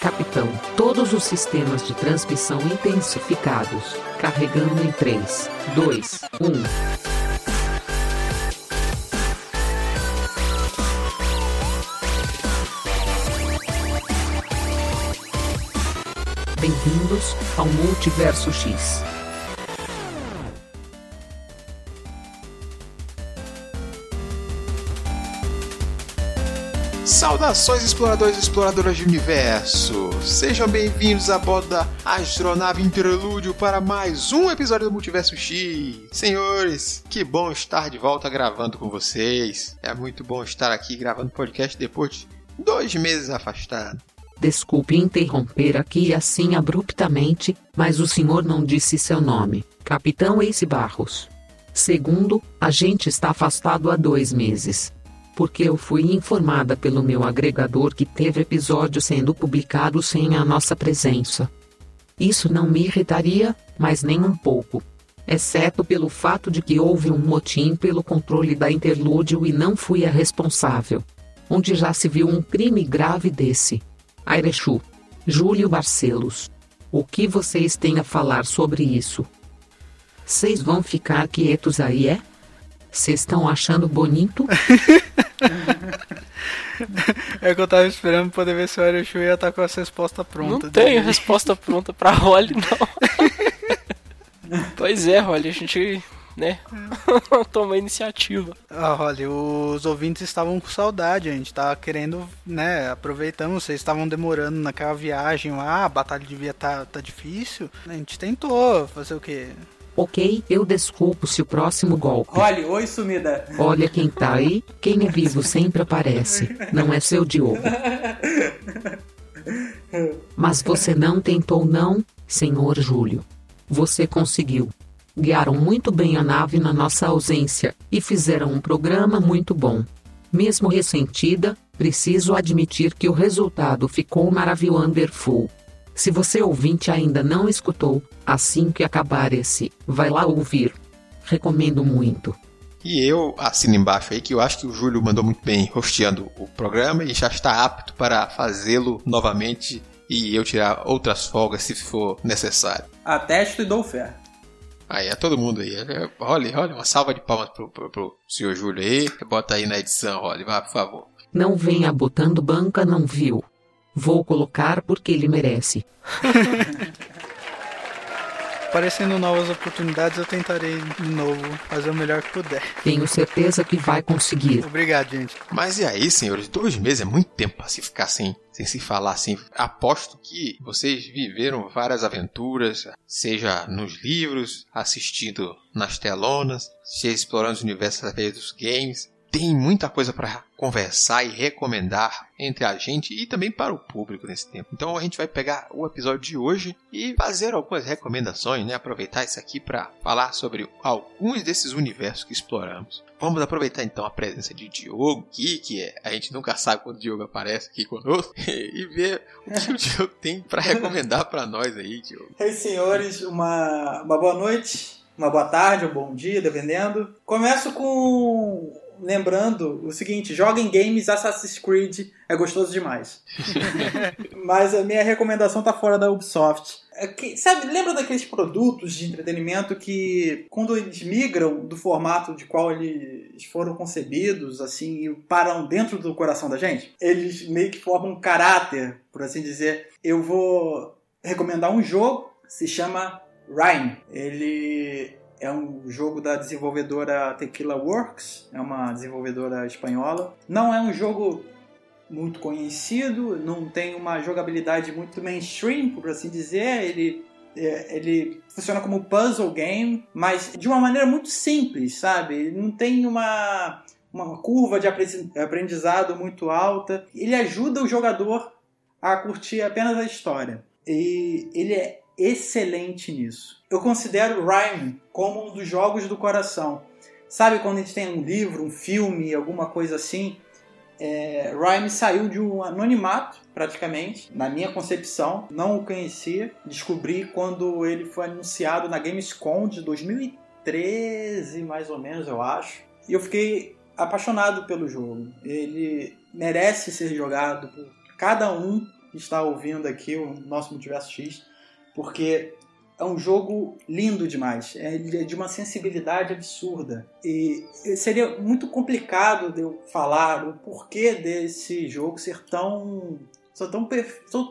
Capitão, todos os sistemas de transmissão intensificados. Carregando em 3, 2, 1. Bem-vindos ao Multiverso X. Saudações exploradores e exploradoras de universo! Sejam bem-vindos a bordo da Astronave Interlúdio para mais um episódio do Multiverso X. Senhores, que bom estar de volta gravando com vocês. É muito bom estar aqui gravando podcast depois de dois meses afastado. Desculpe interromper aqui assim abruptamente, mas o senhor não disse seu nome, Capitão Ace Barros. Segundo, a gente está afastado há dois meses porque eu fui informada pelo meu agregador que teve episódio sendo publicado sem a nossa presença. Isso não me irritaria, mas nem um pouco. Exceto pelo fato de que houve um motim pelo controle da Interlúdio e não fui a responsável. Onde já se viu um crime grave desse. Airechu. Júlio Barcelos. O que vocês têm a falar sobre isso? Vocês vão ficar quietos aí, é? Vocês estão achando bonito? é que eu tava esperando poder ver se o Arishu ia estar com essa resposta pronta. Não tenho resposta pronta pra Holly, não. pois é, Holly, a gente, né, toma a iniciativa. Ah, Holly, os ouvintes estavam com saudade, a gente tava querendo, né, aproveitando, vocês estavam demorando naquela viagem lá, a batalha devia estar tá, tá difícil, a gente tentou fazer o quê? Ok, eu desculpo se o próximo golpe. Olha, oi sumida. Olha quem tá aí, quem é vivo sempre aparece. Não é seu Diogo. Mas você não tentou não, senhor Júlio. Você conseguiu. Guiaram muito bem a nave na nossa ausência, e fizeram um programa muito bom. Mesmo ressentida, preciso admitir que o resultado ficou maravilhoso. Se você ouvinte ainda não escutou, assim que acabar esse, vai lá ouvir. Recomendo muito. E eu assino embaixo aí que eu acho que o Júlio mandou muito bem rosteando o programa e já está apto para fazê-lo novamente e eu tirar outras folgas se for necessário. Atesto e dou fé. Aí, é todo mundo aí. Olha, olha, uma salva de palmas pro, pro, pro senhor Júlio aí. Bota aí na edição, olha, vá, por favor. Não venha botando banca, não viu. Vou colocar porque ele merece. Aparecendo novas oportunidades, eu tentarei de novo fazer o melhor que puder. Tenho certeza que vai conseguir. Obrigado, gente. Mas e aí, senhores? Dois meses é muito tempo para se ficar sem, sem se falar assim. Aposto que vocês viveram várias aventuras, seja nos livros, assistindo nas telonas, seja explorando os universos através dos games tem muita coisa para conversar e recomendar entre a gente e também para o público nesse tempo. Então a gente vai pegar o episódio de hoje e fazer algumas recomendações, né? Aproveitar isso aqui para falar sobre alguns desses universos que exploramos. Vamos aproveitar então a presença de Diogo aqui, que é, a gente nunca sabe quando o Diogo aparece aqui conosco, e ver o que o Diogo tem para recomendar para nós aí, Diogo. Ei, senhores, uma, uma boa noite, uma boa tarde, um bom dia, dependendo. Começo com lembrando o seguinte: joguem games Assassin's Creed, é gostoso demais. Mas a minha recomendação tá fora da Ubisoft. É que, sabe, lembra daqueles produtos de entretenimento que, quando eles migram do formato de qual eles foram concebidos, assim, e param dentro do coração da gente? Eles meio que formam um caráter, por assim dizer. Eu vou recomendar um jogo, se chama Rhyme. Ele é um jogo da desenvolvedora Tequila Works, é uma desenvolvedora espanhola. Não é um jogo muito conhecido, não tem uma jogabilidade muito mainstream, por assim dizer. Ele, é, ele funciona como puzzle game, mas de uma maneira muito simples, sabe? Não tem uma, uma curva de aprendizado muito alta. Ele ajuda o jogador a curtir apenas a história. E ele é excelente nisso. Eu considero Rhyme como um dos jogos do coração. Sabe quando a gente tem um livro, um filme, alguma coisa assim? É, Rhyme saiu de um anonimato, praticamente, na minha concepção. Não o conhecia. Descobri quando ele foi anunciado na Gamescom de 2013, mais ou menos, eu acho. E eu fiquei apaixonado pelo jogo. Ele merece ser jogado por cada um que está ouvindo aqui o nosso Multiverso X, porque é um jogo lindo demais, é de uma sensibilidade absurda. E seria muito complicado de eu falar o porquê desse jogo ser tão. Ser tão.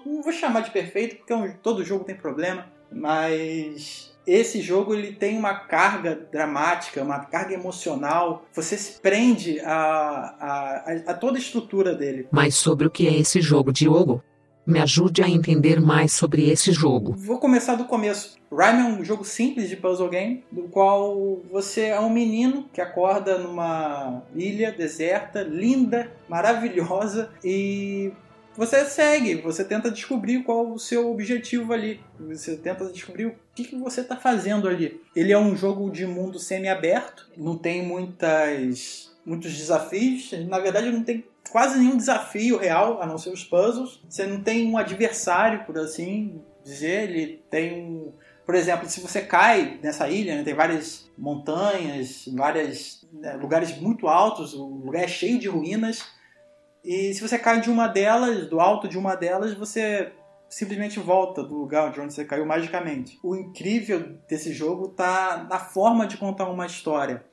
Não vou chamar de perfeito, porque é todo jogo tem problema, mas esse jogo ele tem uma carga dramática, uma carga emocional. Você se prende a, a, a, toda a estrutura dele. Mas sobre o que é esse jogo, Diogo? Me ajude a entender mais sobre esse jogo. Vou começar do começo. Rhyme é um jogo simples de puzzle game, do qual você é um menino que acorda numa ilha deserta, linda, maravilhosa, e você segue, você tenta descobrir qual o seu objetivo ali. Você tenta descobrir o que, que você está fazendo ali. Ele é um jogo de mundo semi-aberto, não tem muitas, muitos desafios. Na verdade, não tem quase nenhum desafio real, a não ser os puzzles. Você não tem um adversário, por assim dizer. Ele tem um. Por exemplo, se você cai nessa ilha, né, tem várias montanhas, vários né, lugares muito altos, o lugar é cheio de ruínas e se você cai de uma delas, do alto de uma delas, você simplesmente volta do lugar de onde você caiu magicamente. O incrível desse jogo tá na forma de contar uma história.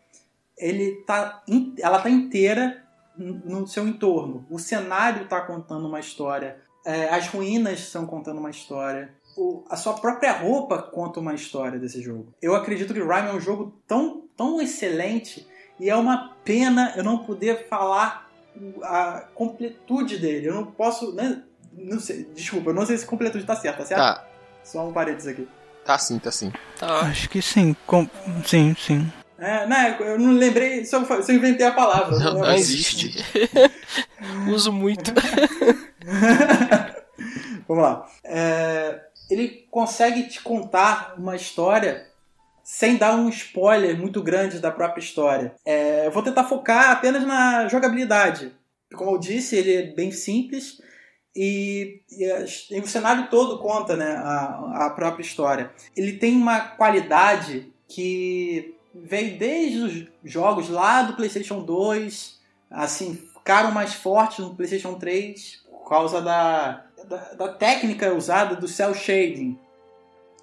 Ele tá, ela tá inteira no seu entorno. O cenário está contando uma história. É, as ruínas estão contando uma história. O, a sua própria roupa conta uma história desse jogo. Eu acredito que Rhyme é um jogo tão, tão excelente e é uma pena eu não poder falar a completude dele. Eu não posso. Né? Não sei, desculpa, eu não sei se completude tá certo, tá certo? Tá. Só um parênteses aqui. Tá sim, tá sim. Tá. Acho que sim. Com... Sim, sim. É, não, eu não lembrei se eu inventei a palavra. Não, não, existe. Uso muito. Vamos lá. É, ele consegue te contar uma história sem dar um spoiler muito grande da própria história. É, eu vou tentar focar apenas na jogabilidade. Como eu disse, ele é bem simples e, e, e o cenário todo conta né, a, a própria história. Ele tem uma qualidade que veio desde os jogos lá do PlayStation 2, assim, ficaram mais fortes no PlayStation 3 por causa da, da, da técnica usada do cel shading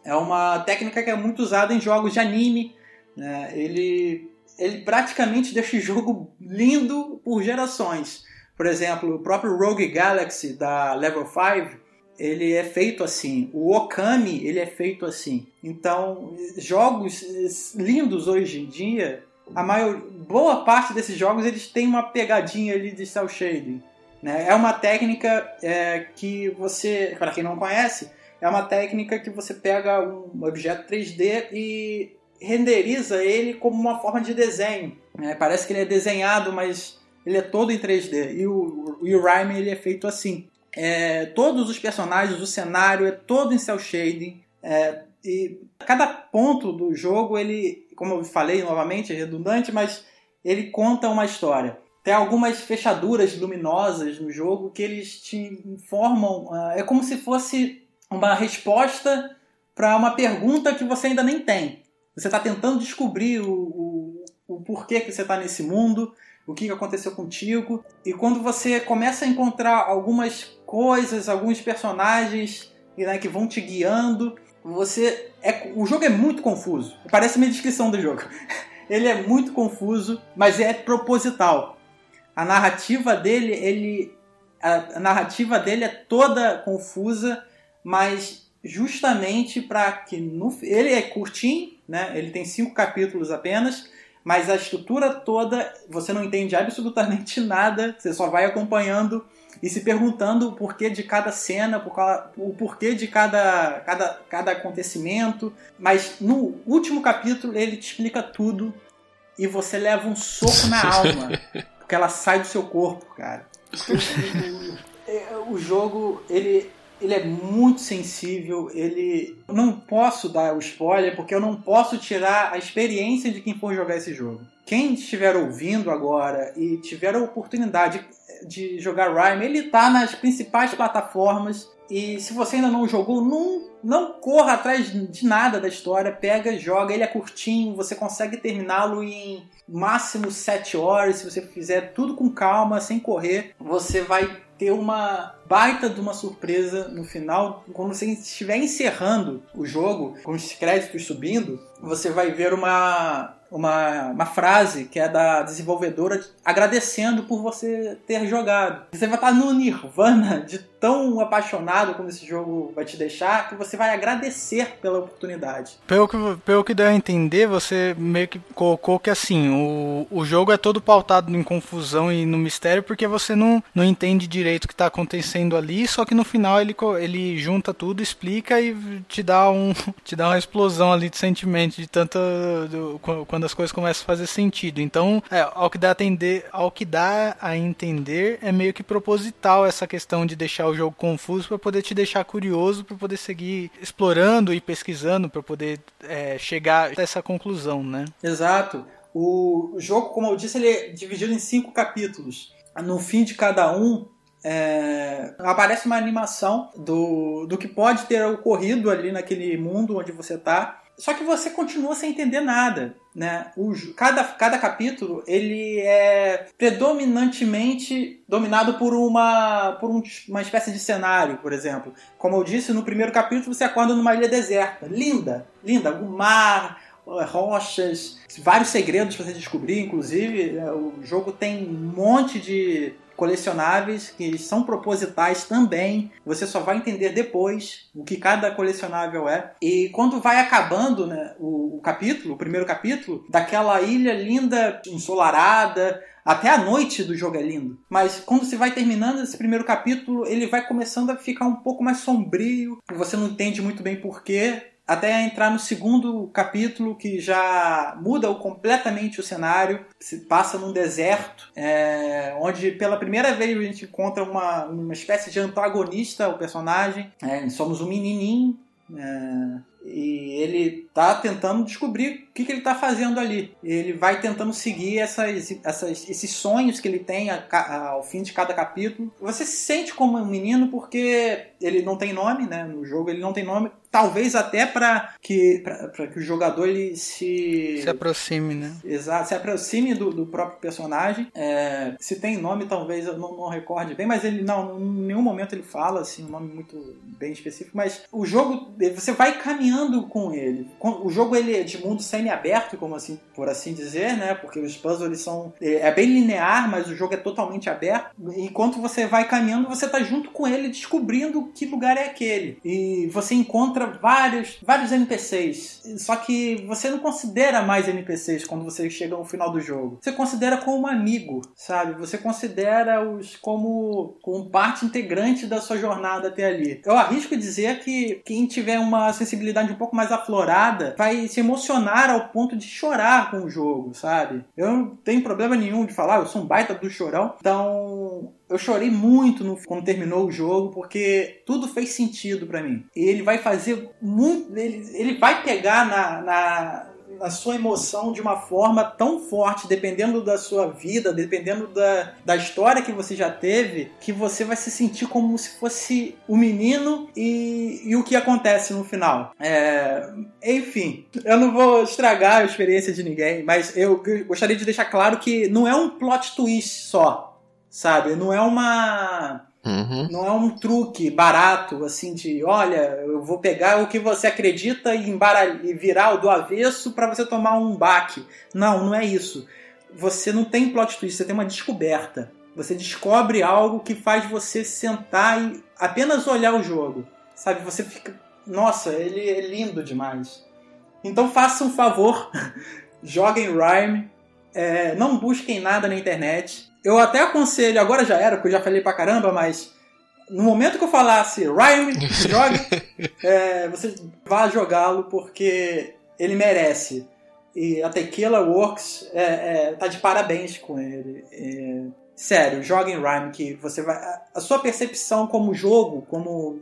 é uma técnica que é muito usada em jogos de anime. Né? Ele, ele praticamente deixa o jogo lindo por gerações. Por exemplo, o próprio Rogue Galaxy da Level 5, ele é feito assim. O Okami, ele é feito assim. Então, jogos lindos hoje em dia, a maior, boa parte desses jogos eles têm uma pegadinha ali de cel shading. Né? É uma técnica é, que você, para quem não conhece, é uma técnica que você pega um objeto 3D e renderiza ele como uma forma de desenho. É, parece que ele é desenhado, mas ele é todo em 3D. E o, e o Rhyme ele é feito assim. É, todos os personagens, o cenário é todo em cel shading. É, e cada ponto do jogo, ele, como eu falei novamente, é redundante, mas ele conta uma história. Tem algumas fechaduras luminosas no jogo que eles te informam. Uh, é como se fosse uma resposta para uma pergunta que você ainda nem tem. Você está tentando descobrir o, o, o, porquê que você está nesse mundo, o que aconteceu contigo. E quando você começa a encontrar algumas coisas, alguns personagens né, que vão te guiando, você é, o jogo é muito confuso. Parece minha descrição do jogo. Ele é muito confuso, mas é proposital. A narrativa dele, ele a, narrativa dele é toda confusa mas justamente para que no, ele é curtinho, né? Ele tem cinco capítulos apenas, mas a estrutura toda você não entende absolutamente nada. Você só vai acompanhando e se perguntando o porquê de cada cena, o porquê de cada, cada, cada acontecimento. Mas no último capítulo ele te explica tudo e você leva um soco na alma, porque ela sai do seu corpo, cara. o jogo ele ele é muito sensível, ele. Eu não posso dar o spoiler porque eu não posso tirar a experiência de quem for jogar esse jogo. Quem estiver ouvindo agora e tiver a oportunidade de jogar Rhyme, ele está nas principais plataformas. E se você ainda não jogou, não, não corra atrás de nada da história, pega, joga, ele é curtinho, você consegue terminá-lo em máximo 7 horas, se você fizer tudo com calma, sem correr, você vai ter uma baita de uma surpresa no final. Quando você estiver encerrando o jogo, com os créditos subindo, você vai ver uma, uma, uma frase que é da desenvolvedora agradecendo por você ter jogado. Você vai estar no nirvana de tão apaixonado como esse jogo vai te deixar que você vai agradecer pela oportunidade. Pelo que, pelo que deu a entender, você meio que colocou que assim, o, o jogo é todo pautado em confusão e no mistério porque você não, não entende direito o que está acontecendo ali, só que no final ele, ele junta tudo, explica e te dá, um, te dá uma explosão ali de sentimento de tanta. Do, quando as coisas começam a fazer sentido. Então, é, ao, que dá a entender, ao que dá a entender, é meio que proposital essa questão de deixar o jogo confuso para poder te deixar curioso, para poder seguir explorando e pesquisando, para poder é, chegar a essa conclusão, né? Exato. O jogo, como eu disse, ele é dividido em cinco capítulos. No fim de cada um, é, aparece uma animação do, do que pode ter ocorrido ali naquele mundo onde você está. Só que você continua sem entender nada, né? O, cada, cada capítulo ele é predominantemente dominado por uma por um, uma espécie de cenário, por exemplo. Como eu disse no primeiro capítulo, você acorda numa ilha deserta, linda, linda, o mar, rochas, vários segredos para você descobrir, inclusive é, o jogo tem um monte de colecionáveis que são propositais também. Você só vai entender depois o que cada colecionável é. E quando vai acabando né, o, o capítulo, o primeiro capítulo, daquela ilha linda, ensolarada, até a noite do jogo é lindo. Mas quando você vai terminando esse primeiro capítulo, ele vai começando a ficar um pouco mais sombrio. Você não entende muito bem porquê até entrar no segundo capítulo que já muda completamente o cenário, se passa num deserto, é, onde pela primeira vez a gente encontra uma, uma espécie de antagonista ao personagem. É, somos um menininho é, e ele tá tentando descobrir o que, que ele tá fazendo ali. Ele vai tentando seguir essas, essas, esses sonhos que ele tem a, a, ao fim de cada capítulo. Você se sente como um menino porque ele não tem nome, né? No jogo ele não tem nome. Talvez até para que, que o jogador ele se. Se aproxime, né? Exato, se aproxime do, do próprio personagem. É, se tem nome, talvez eu não, não recorde bem, mas ele não, em nenhum momento ele fala assim, um nome muito bem específico. Mas o jogo, você vai caminhando com ele. O jogo ele é de mundo semi-aberto, como assim, por assim dizer, né? Porque os puzzles eles são. É, é bem linear, mas o jogo é totalmente aberto. Enquanto você vai caminhando, você tá junto com ele descobrindo que lugar é aquele. E você encontra vários, vários NPCs. Só que você não considera mais NPCs quando você chega ao final do jogo. Você considera como um amigo, sabe? Você considera-os como, como parte integrante da sua jornada até ali. Eu arrisco dizer que quem tiver uma sensibilidade um pouco mais aflorada vai se emocionar ao ponto de chorar com o jogo, sabe? Eu não tenho problema nenhum de falar, eu sou um baita do chorão. Então, eu chorei muito no, quando terminou o jogo, porque tudo fez sentido para mim. Ele vai fazer muito. Ele, ele vai pegar na, na, na, sua emoção de uma forma tão forte, dependendo da sua vida, dependendo da, da história que você já teve, que você vai se sentir como se fosse o menino e, e o que acontece no final. É, enfim, eu não vou estragar a experiência de ninguém, mas eu gostaria de deixar claro que não é um plot twist só sabe? Não é uma. Uhum. Não é um truque barato, assim, de olha, eu vou pegar o que você acredita e, embaralhar, e virar o do avesso para você tomar um baque. Não, não é isso. Você não tem plot twist, você tem uma descoberta. Você descobre algo que faz você sentar e apenas olhar o jogo. Sabe? Você fica. Nossa, ele é lindo demais. Então faça um favor, joguem Rhyme, é, não busquem nada na internet. Eu até aconselho, agora já era, porque eu já falei pra caramba, mas no momento que eu falasse Ryan, jogue, é, você vá jogá-lo porque ele merece. E a Tequila Works é, é, tá de parabéns com ele. É, sério, jogue em Rhyme que você vai. A sua percepção como jogo, como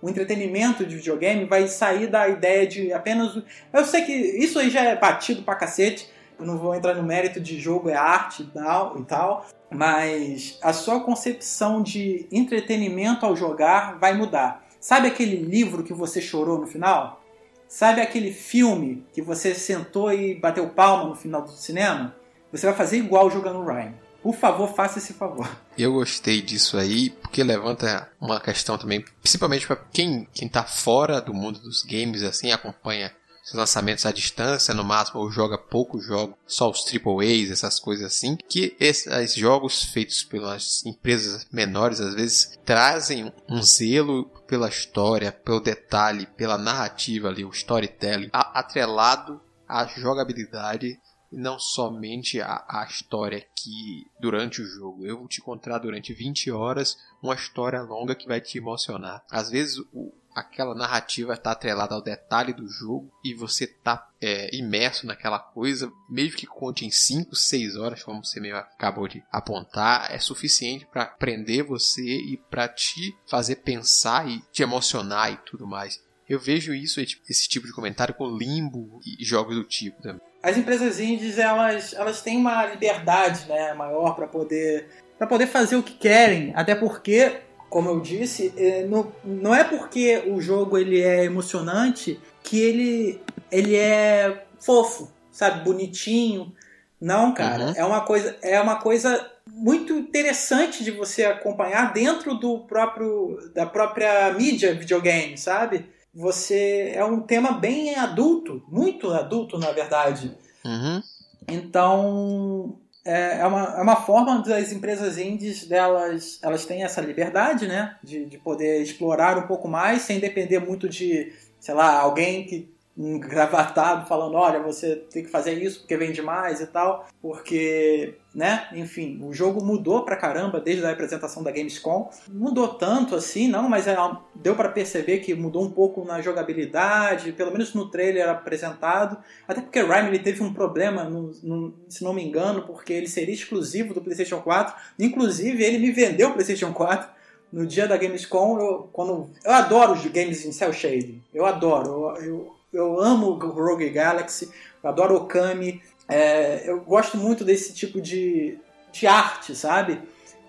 o entretenimento de videogame, vai sair da ideia de apenas. Eu sei que isso aí já é batido pra cacete, eu não vou entrar no mérito de jogo é arte e tal, e tal, mas a sua concepção de entretenimento ao jogar vai mudar. Sabe aquele livro que você chorou no final? Sabe aquele filme que você sentou e bateu palma no final do cinema? Você vai fazer igual jogando Rhyme. Por favor, faça esse favor. Eu gostei disso aí, porque levanta uma questão também, principalmente para quem, quem tá fora do mundo dos games, assim, acompanha os lançamentos à distância, no máximo, ou joga poucos jogos, só os AAAs, essas coisas assim, que esses jogos feitos pelas empresas menores, às vezes, trazem um zelo pela história, pelo detalhe, pela narrativa ali, o storytelling, atrelado à jogabilidade e não somente a, a história que durante o jogo. Eu vou te encontrar durante 20 horas uma história longa que vai te emocionar. Às vezes o, aquela narrativa está atrelada ao detalhe do jogo e você está é, imerso naquela coisa, mesmo que conte em 5, 6 horas, como você mesmo acabou de apontar, é suficiente para prender você e para te fazer pensar e te emocionar e tudo mais. Eu vejo isso, esse tipo de comentário com limbo e jogos do tipo também as empresas indies elas, elas têm uma liberdade né, maior para poder para poder fazer o que querem, até porque, como eu disse, é, não, não é porque o jogo ele é emocionante que ele ele é fofo, sabe, bonitinho. Não, cara, uhum. é uma coisa é uma coisa muito interessante de você acompanhar dentro do próprio da própria mídia videogame, sabe? você é um tema bem adulto, muito adulto, na verdade. Uhum. Então, é, é, uma, é uma forma das empresas indies delas elas têm essa liberdade, né? De, de poder explorar um pouco mais sem depender muito de, sei lá, alguém que um gravatado falando, olha, você tem que fazer isso porque vende mais e tal, porque, né, enfim, o jogo mudou pra caramba desde a apresentação da Gamescom. Mudou tanto assim, não, mas é, deu para perceber que mudou um pouco na jogabilidade, pelo menos no trailer apresentado, até porque Rhyme ele teve um problema, no, no, se não me engano, porque ele seria exclusivo do PlayStation 4, inclusive ele me vendeu o PlayStation 4 no dia da Gamescom, eu, quando, eu adoro os games em cel shading, eu adoro, eu, eu eu amo Rogue Galaxy, eu adoro Okami, é, eu gosto muito desse tipo de, de arte, sabe?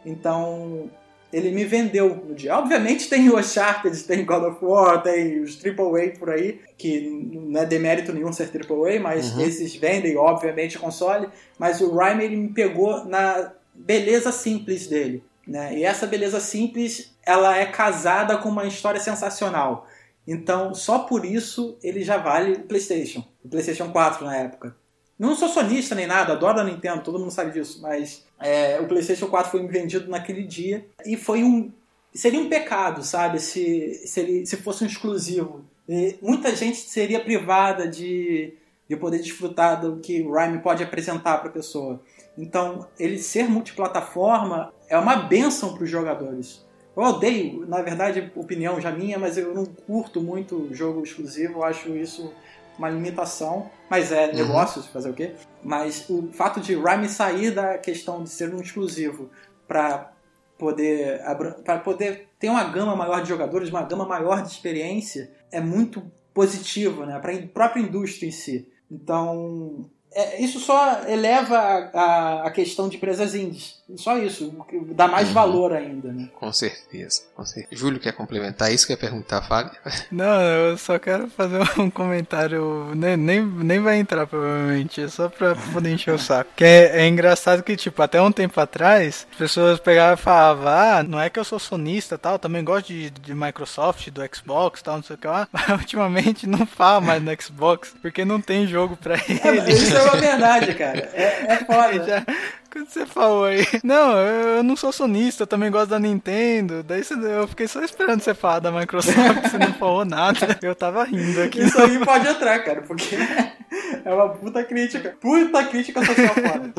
Então, ele me vendeu no dia. Obviamente tem o Uncharted, tem God of War, tem os AAA por aí, que não é demérito nenhum ser AAA, mas uhum. esses vendem, obviamente, console. Mas o Rhyme, ele me pegou na beleza simples dele. Né? E essa beleza simples, ela é casada com uma história sensacional. Então, só por isso ele já vale o PlayStation, o PlayStation 4 na época. Não sou sonista nem nada, adoro a Nintendo, todo mundo sabe disso, mas é, o PlayStation 4 foi vendido naquele dia e foi um. Seria um pecado, sabe, se, se, ele, se fosse um exclusivo. E muita gente seria privada de, de poder desfrutar do que o Rhyme pode apresentar para a pessoa. Então, ele ser multiplataforma é uma benção para os jogadores. Eu odeio, na verdade, opinião já minha, mas eu não curto muito jogo exclusivo, eu acho isso uma limitação, mas é uhum. negócio, fazer o quê? Mas o fato de Rhyme sair da questão de ser um exclusivo para poder para poder ter uma gama maior de jogadores, uma gama maior de experiência, é muito positivo, né, para a própria indústria em si. Então, é, isso só eleva a, a, questão de empresas indies. Só isso. Dá mais uhum. valor ainda, né? Com certeza, com certeza. Júlio quer complementar isso? Quer perguntar, Fábio? Não, eu só quero fazer um comentário. Nem, nem, nem vai entrar, provavelmente. É só pra poder encher o saco. Que é, é engraçado que, tipo, até um tempo atrás, as pessoas pegavam e falavam: Ah, não é que eu sou sonista tal, também gosto de, de Microsoft, do Xbox tal, não sei o que lá. Mas ultimamente não fala mais no Xbox, porque não tem jogo pra ele. É, isso é uma verdade, cara. É, é foda. Já, quando você falou aí, não, eu não sou sonista, eu também gosto da Nintendo. Daí eu fiquei só esperando você falar da Microsoft, você não falou nada. Eu tava rindo aqui. Isso aí pode entrar, cara, porque é uma puta crítica. Puta crítica social foda.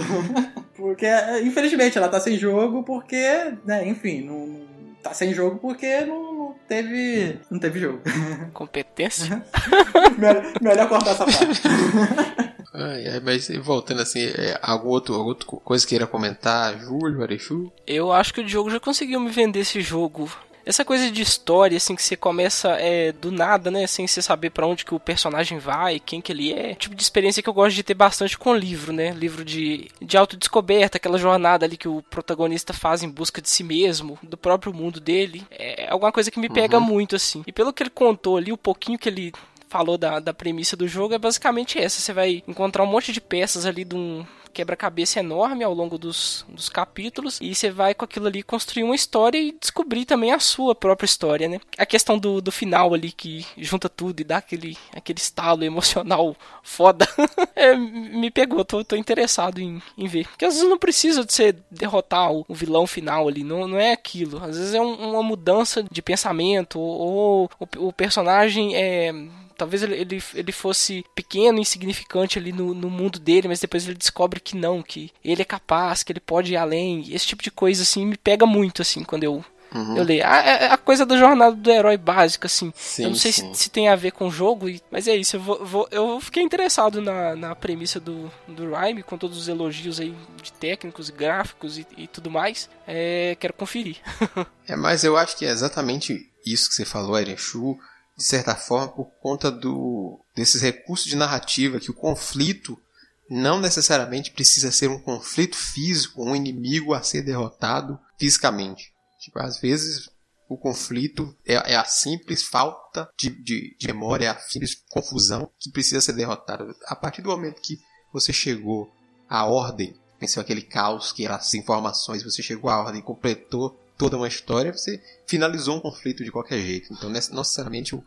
Porque, infelizmente, ela tá sem jogo porque, né, enfim, não, tá sem jogo porque não, não, teve. Não teve jogo. Competência? melhor, melhor cortar essa parte. Ah, mas voltando assim, é, algum outro, alguma outra coisa queira comentar, Júlio, Arechu? Eu acho que o Diogo já conseguiu me vender esse jogo. Essa coisa de história, assim, que você começa é, do nada, né? Sem você saber para onde que o personagem vai, quem que ele é. Tipo de experiência que eu gosto de ter bastante com livro, né? Livro de, de autodescoberta, aquela jornada ali que o protagonista faz em busca de si mesmo, do próprio mundo dele. É alguma coisa que me pega uhum. muito, assim. E pelo que ele contou ali, o pouquinho que ele falou da, da premissa do jogo é basicamente essa. Você vai encontrar um monte de peças ali de um, quebra-cabeça enorme ao longo dos, dos capítulos e você vai com aquilo ali construir uma história e descobrir também a sua própria história, né? A questão do, do final ali que junta tudo e dá aquele, aquele estalo emocional foda é, me pegou, tô, tô interessado em, em ver. Porque às vezes não precisa de você derrotar o, o vilão final ali, não, não é aquilo. Às vezes é um, uma mudança de pensamento ou, ou o, o personagem é talvez ele, ele, ele fosse pequeno, insignificante ali no, no mundo dele, mas depois ele descobre que não, que ele é capaz, que ele pode ir além. Esse tipo de coisa, assim, me pega muito, assim, quando eu, Uhum. Eu leio. Ah, é, é a coisa da jornada do herói básica, assim. Sim, eu não sei se, se, tem a ver com o jogo, mas é isso. Eu, vou, vou, eu fiquei interessado na, na premissa do, do Rhyme, com todos os elogios aí de técnicos, gráficos e, e tudo mais. É, quero conferir. é, mas eu acho que é exatamente isso que você falou, Eren Shu de certa forma, por conta do, desses recursos de narrativa, que o conflito não necessariamente precisa ser um conflito físico, um inimigo a ser derrotado fisicamente. Tipo, às vezes o conflito é, é a simples falta de, de, de, memória, é a simples confusão que precisa ser derrotada. A partir do momento que você chegou à ordem, venceu aquele caos que eram as informações, você chegou à ordem, completou toda uma história, você finalizou um conflito de qualquer jeito. Então, não necessariamente um,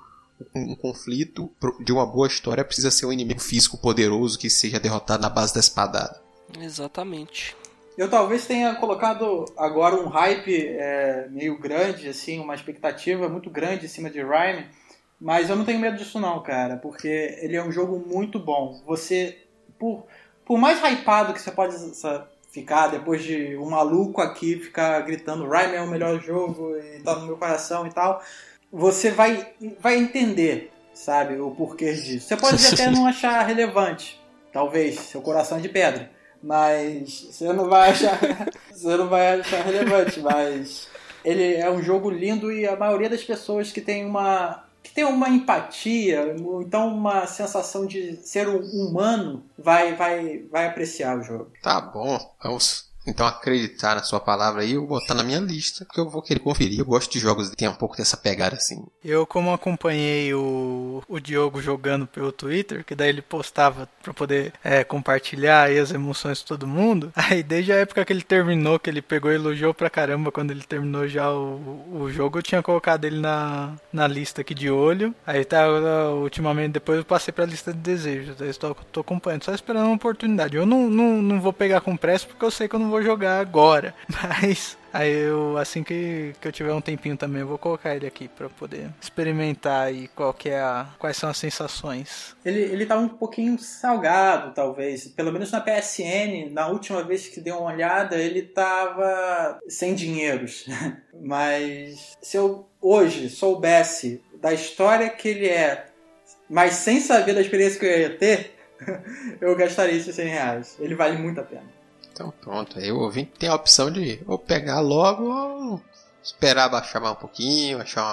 um, conflito de uma boa história precisa ser um inimigo físico poderoso que seja derrotado na base da espadada. Exatamente. Eu talvez tenha colocado agora um hype é, meio grande, assim, uma expectativa muito grande em cima de Rhyme, mas eu não tenho medo disso não, cara, porque ele é um jogo muito bom. Você, por, por mais hypado que você pode ficar depois de um maluco aqui ficar gritando Rhyme é o melhor jogo e tá no meu coração e tal, você vai, vai entender, sabe, o porquê disso. Você pode até não achar relevante, talvez, seu coração é de pedra, mas você não vai achar, você não vai achar relevante, mas ele é um jogo lindo e a maioria das pessoas que tem uma que tem uma empatia, então uma sensação de ser um humano, vai, vai, vai apreciar o jogo. Tá bom, vamos então acreditar na sua palavra aí, eu vou botar na minha lista, que eu vou querer conferir. Eu gosto de jogos que tem um pouco dessa pegada assim. Eu, como acompanhei o, o Diogo jogando pelo Twitter, que daí ele postava pra poder é, compartilhar as emoções de todo mundo, aí desde a época que ele terminou, que ele pegou e elogiou pra caramba quando ele terminou já o, o jogo, eu tinha colocado ele na, na lista aqui de olho. Aí tá, ultimamente, depois eu passei pra lista de desejos. Aí estou, tô acompanhando, só esperando uma oportunidade. Eu não, não, não vou pegar com pressa porque eu sei que eu não vou vou jogar agora. Mas aí eu, assim que, que eu tiver um tempinho também, eu vou colocar ele aqui para poder experimentar aí qual que é a, quais são as sensações. Ele, ele tá um pouquinho salgado, talvez. Pelo menos na PSN, na última vez que dei uma olhada, ele tava sem dinheiros. Mas se eu hoje soubesse da história que ele é, mas sem saber da experiência que eu ia ter, eu gastaria esses 100 reais. Ele vale muito a pena. Então pronto, aí o ouvinte tem a opção de ou pegar logo ou esperar baixar mais um pouquinho, achar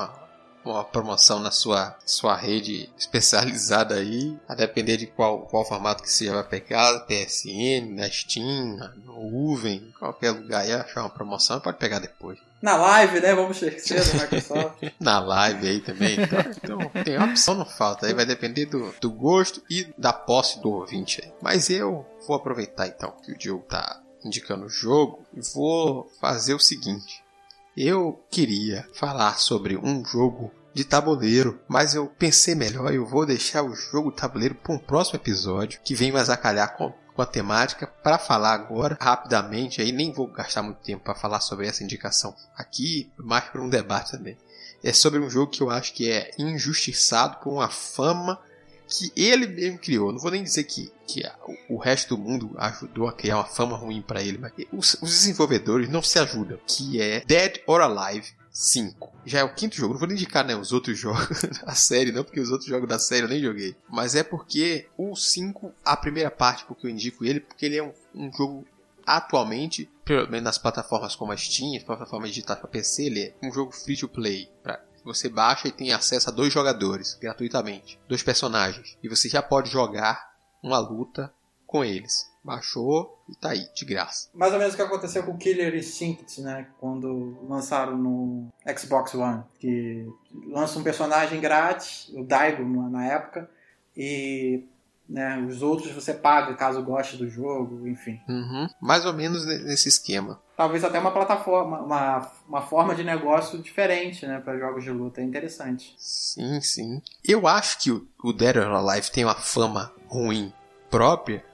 uma, uma promoção na sua, sua rede especializada aí, a depender de qual, qual formato que você vai pegar, PSN, na Steam, no Uven, qualquer lugar aí, achar uma promoção, pode pegar depois. Na live, né? Vamos esquecer do Microsoft. na live aí também. Então, então, tem opção, não falta. Aí vai depender do, do gosto e da posse do ouvinte aí. Mas eu vou aproveitar então que o Diogo tá indicando o jogo e vou fazer o seguinte. Eu queria falar sobre um jogo de tabuleiro, mas eu pensei melhor, eu vou deixar o jogo tabuleiro para um próximo episódio que vem mais a calhar com, com a temática para falar agora rapidamente aí nem vou gastar muito tempo para falar sobre essa indicação aqui, mais para um debate também. É sobre um jogo que eu acho que é injustiçado por uma fama que ele mesmo criou. Não vou nem dizer que, que o resto do mundo ajudou a criar uma fama ruim para ele, mas os, os, desenvolvedores não se ajudam. Que é Dead or Alive 5. Já é o quinto jogo. Não vou indicar né, os outros jogos da série, não, porque os outros jogos da série eu nem joguei. Mas é porque o 5, a primeira parte, porque eu indico ele, porque ele é um, um jogo atualmente, pelo menos nas plataformas como a Steam, as plataformas digitais para PC, ele é um jogo free to play. Pra você baixa e tem acesso a dois jogadores gratuitamente, dois personagens, e você já pode jogar uma luta com eles. Baixou e tá aí, de graça. Mais ou menos o que aconteceu com o Killer Instinct, né? Quando lançaram no Xbox One. Que lança um personagem grátis, o Daigo na época, e né, os outros você paga caso goste do jogo, enfim. Uhum. Mais ou menos nesse esquema. Talvez até uma plataforma, uma, uma forma de negócio diferente, né, para jogos de luta. É interessante. Sim, sim. Eu acho que o, o Dead or Alive tem uma fama ruim própria,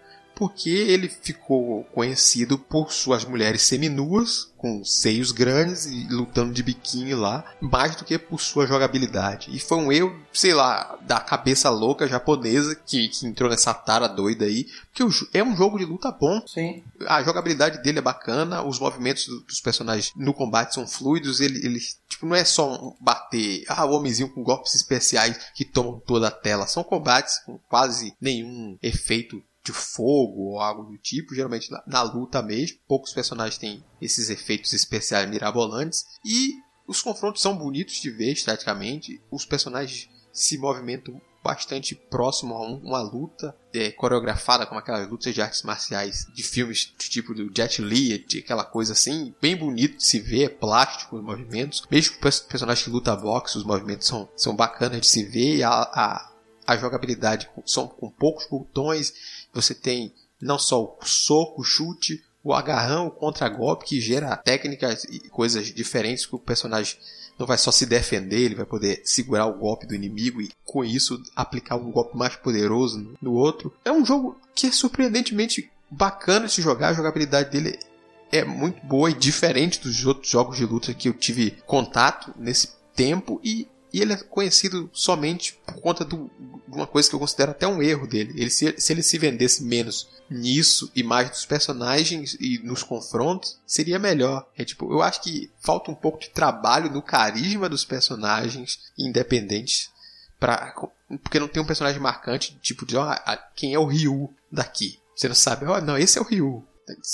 porque ele ficou conhecido por suas mulheres seminuas, com seios grandes e lutando de biquíni lá, mais do que por sua jogabilidade. E foi um erro, sei lá, da cabeça louca japonesa que, que entrou nessa tara doida aí, porque é um jogo de luta bom. Sim. A jogabilidade dele é bacana, os movimentos dos personagens no combate são fluidos, ele, ele tipo, não é só um bater, ah, o homenzinho com golpes especiais que tomam toda a tela. São combates com quase nenhum efeito de fogo ou algo do tipo, geralmente na, na luta mesmo. Poucos personagens têm esses efeitos especiais mirabolantes e os confrontos são bonitos de ver esteticamente. Os personagens se movimentam bastante próximo a uma luta é, coreografada como aquelas lutas de artes marciais de filmes do tipo do Jet Li, aquela coisa assim, bem bonito de se ver, é plástico os movimentos. Mesmo que o personagem que luta boxe, os movimentos são, são bacanas de se ver e a, a, a jogabilidade são com poucos botões você tem não só o soco, o chute, o agarrão, o contragolpe, que gera técnicas e coisas diferentes que o personagem não vai só se defender, ele vai poder segurar o golpe do inimigo e com isso aplicar um golpe mais poderoso no outro. É um jogo que é surpreendentemente bacana de se jogar, a jogabilidade dele é muito boa e diferente dos outros jogos de luta que eu tive contato nesse tempo e e ele é conhecido somente por conta do, de uma coisa que eu considero até um erro dele. Ele, se, se ele se vendesse menos nisso e mais dos personagens e nos confrontos, seria melhor. É tipo, eu acho que falta um pouco de trabalho no carisma dos personagens independentes. Pra, porque não tem um personagem marcante, tipo de ó, quem é o Ryu daqui. Você não sabe, ó, oh, não, esse é o Ryu.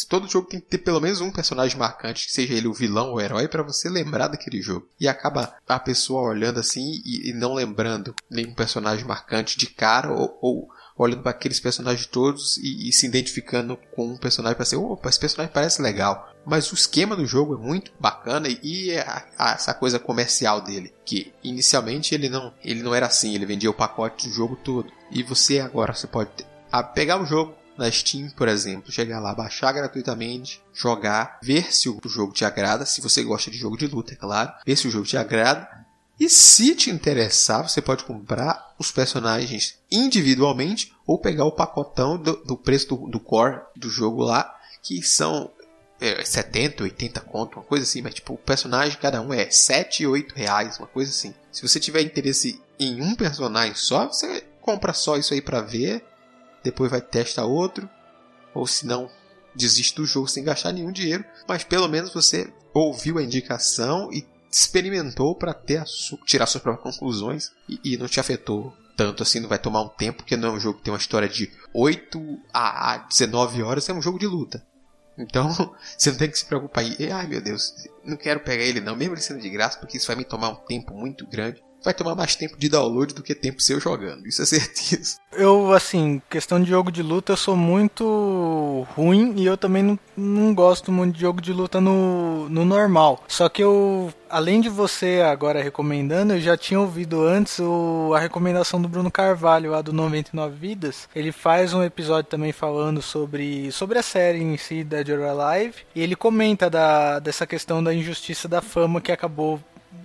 Todo jogo tem que ter pelo menos um personagem marcante, seja ele o vilão ou o herói, para você lembrar daquele jogo. E acaba a pessoa olhando assim e, e não lembrando nenhum personagem marcante de cara ou, ou olhando para aqueles personagens todos e, e, se identificando com um personagem para ser, opa, esse personagem parece legal. Mas o esquema do jogo é muito bacana e é a, a, essa coisa comercial dele, que inicialmente ele não, ele não era assim, ele vendia o pacote do jogo todo. E você agora você pode pegar o jogo, na Steam, por exemplo, chegar lá, baixar gratuitamente, jogar, ver se o jogo te agrada, se você gosta de jogo de luta, é claro, ver se o jogo te agrada. E se te interessar, você pode comprar os personagens individualmente ou pegar o pacotão do, do preço do, do, core do jogo lá, que são é, 70, 80 conto, uma coisa assim, mas tipo, o personagem cada um é 7, 8 reais, uma coisa assim. Se você tiver interesse em um personagem só, você compra só isso aí para ver depois vai testar outro, ou se não, desiste do jogo sem gastar nenhum dinheiro, mas pelo menos você ouviu a indicação e experimentou para tirar suas próprias conclusões e, e, não te afetou tanto assim, não vai tomar um tempo, porque não é um jogo que tem uma história de 8 a 19 horas, é um jogo de luta. Então, você não tem que se preocupar aí. Ai meu Deus, não quero pegar ele não, mesmo ele sendo de graça, porque isso vai me tomar um tempo muito grande vai tomar mais tempo de download do que tempo seu jogando, isso é certeza. Eu, assim, questão de jogo de luta, eu sou muito ruim e eu também não, não gosto muito de jogo de luta no, no normal. Só que eu, além de você agora recomendando, eu já tinha ouvido antes o, a recomendação do Bruno Carvalho, lá do 99 Vidas. Ele faz um episódio também falando sobre, sobre a série em si, Dead or Alive, e ele comenta da, dessa questão da injustiça da fama que acabou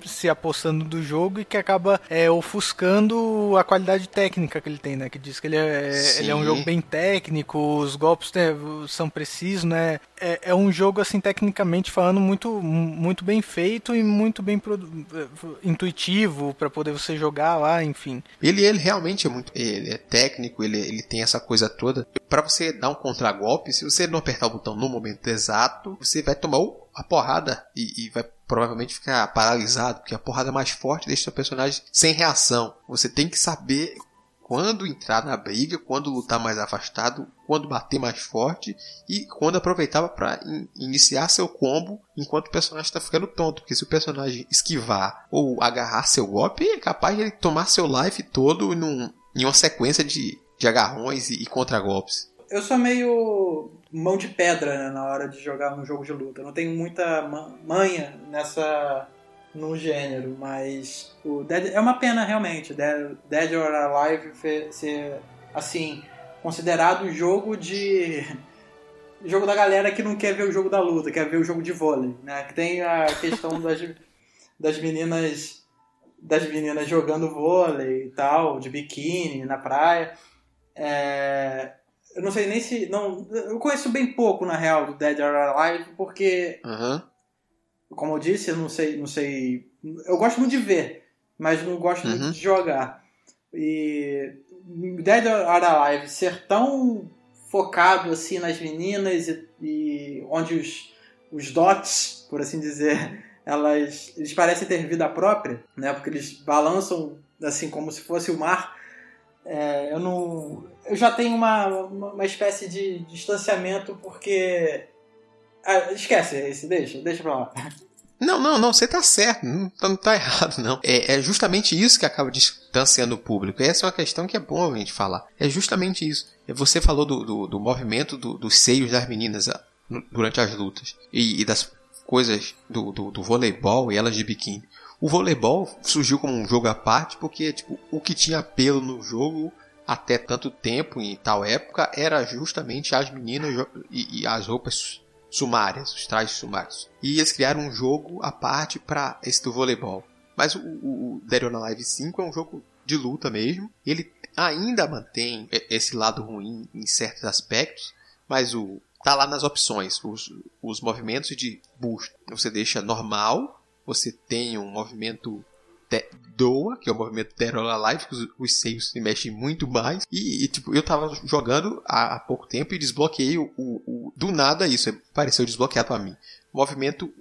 se apostando do jogo e que acaba é, ofuscando a qualidade técnica que ele tem, né? Que diz que ele é, ele é um jogo bem técnico, os golpes né, são precisos, né? É, é, um jogo, assim, tecnicamente falando, muito, muito bem feito e muito bem intuitivo para poder você jogar lá, enfim. Ele, ele realmente é muito. Ele é técnico, ele, ele tem essa coisa toda. para você dar um contragolpe, se você não apertar o botão no momento exato, você vai tomar a porrada e, e vai provavelmente ficar paralisado, porque a porrada mais forte deixa seu personagem sem reação. Você tem que saber quando entrar na briga, quando lutar mais afastado, quando bater mais forte e quando aproveitar para in iniciar seu combo enquanto o personagem está ficando tonto. Porque se o personagem esquivar ou agarrar seu golpe, é capaz de ele tomar seu life todo num, em uma sequência de, de agarrões e, e contragolpes. Eu sou meio mão de pedra né, na hora de jogar um jogo de luta. Não tenho muita manha nessa no gênero, mas o Dead é uma pena realmente. Dead, Dead or Alive ser assim considerado um jogo de jogo da galera que não quer ver o jogo da luta, quer ver o jogo de vôlei, né? Que tem a questão das, das meninas das meninas jogando vôlei e tal, de biquíni na praia. É, eu não sei nem se. Não, eu conheço bem pouco, na real, do Dead or Alive, porque. Uhum. Como eu disse, eu não sei, não sei. Eu gosto muito de ver, mas não gosto uhum. muito de jogar. E Dead or Alive ser tão focado assim nas meninas e, e onde os, os dots, por assim dizer, elas eles parecem ter vida própria, né? Porque eles balançam assim como se fosse o mar. É, eu não, eu já tenho uma, uma, espécie de distanciamento porque ah, esquece esse, deixa, deixa pra lá. Não, não, não, você tá certo, não, tá, não tá errado, não. É, é, justamente isso que acaba distanciando o público. Essa é uma questão que é bom a gente falar. É justamente isso. É, você falou do, do, do movimento do, dos seios das meninas ah, durante as lutas e, e das coisas do, do, do, voleibol e elas de biquíni. O voleibol surgiu como um jogo à parte porque tipo, o que tinha pelo no jogo até tanto tempo, em tal época, era justamente as meninas e, e as roupas sumárias, os trajes sumários. E eles criaram um jogo à parte para esse do voleibol. Mas o, o, o Dead Alive 5 é um jogo de luta mesmo. Ele ainda mantém esse lado ruim em certos aspectos, mas o tá lá nas opções, os, os movimentos de boost. Você deixa normal, você tem um movimento doa, que é o movimento or Alive, que os, os seios se mexem muito mais. E, e, tipo, eu tava jogando há, há pouco tempo e desbloqueei o, o, o, do nada isso, pareceu desbloqueado para mim. Movimento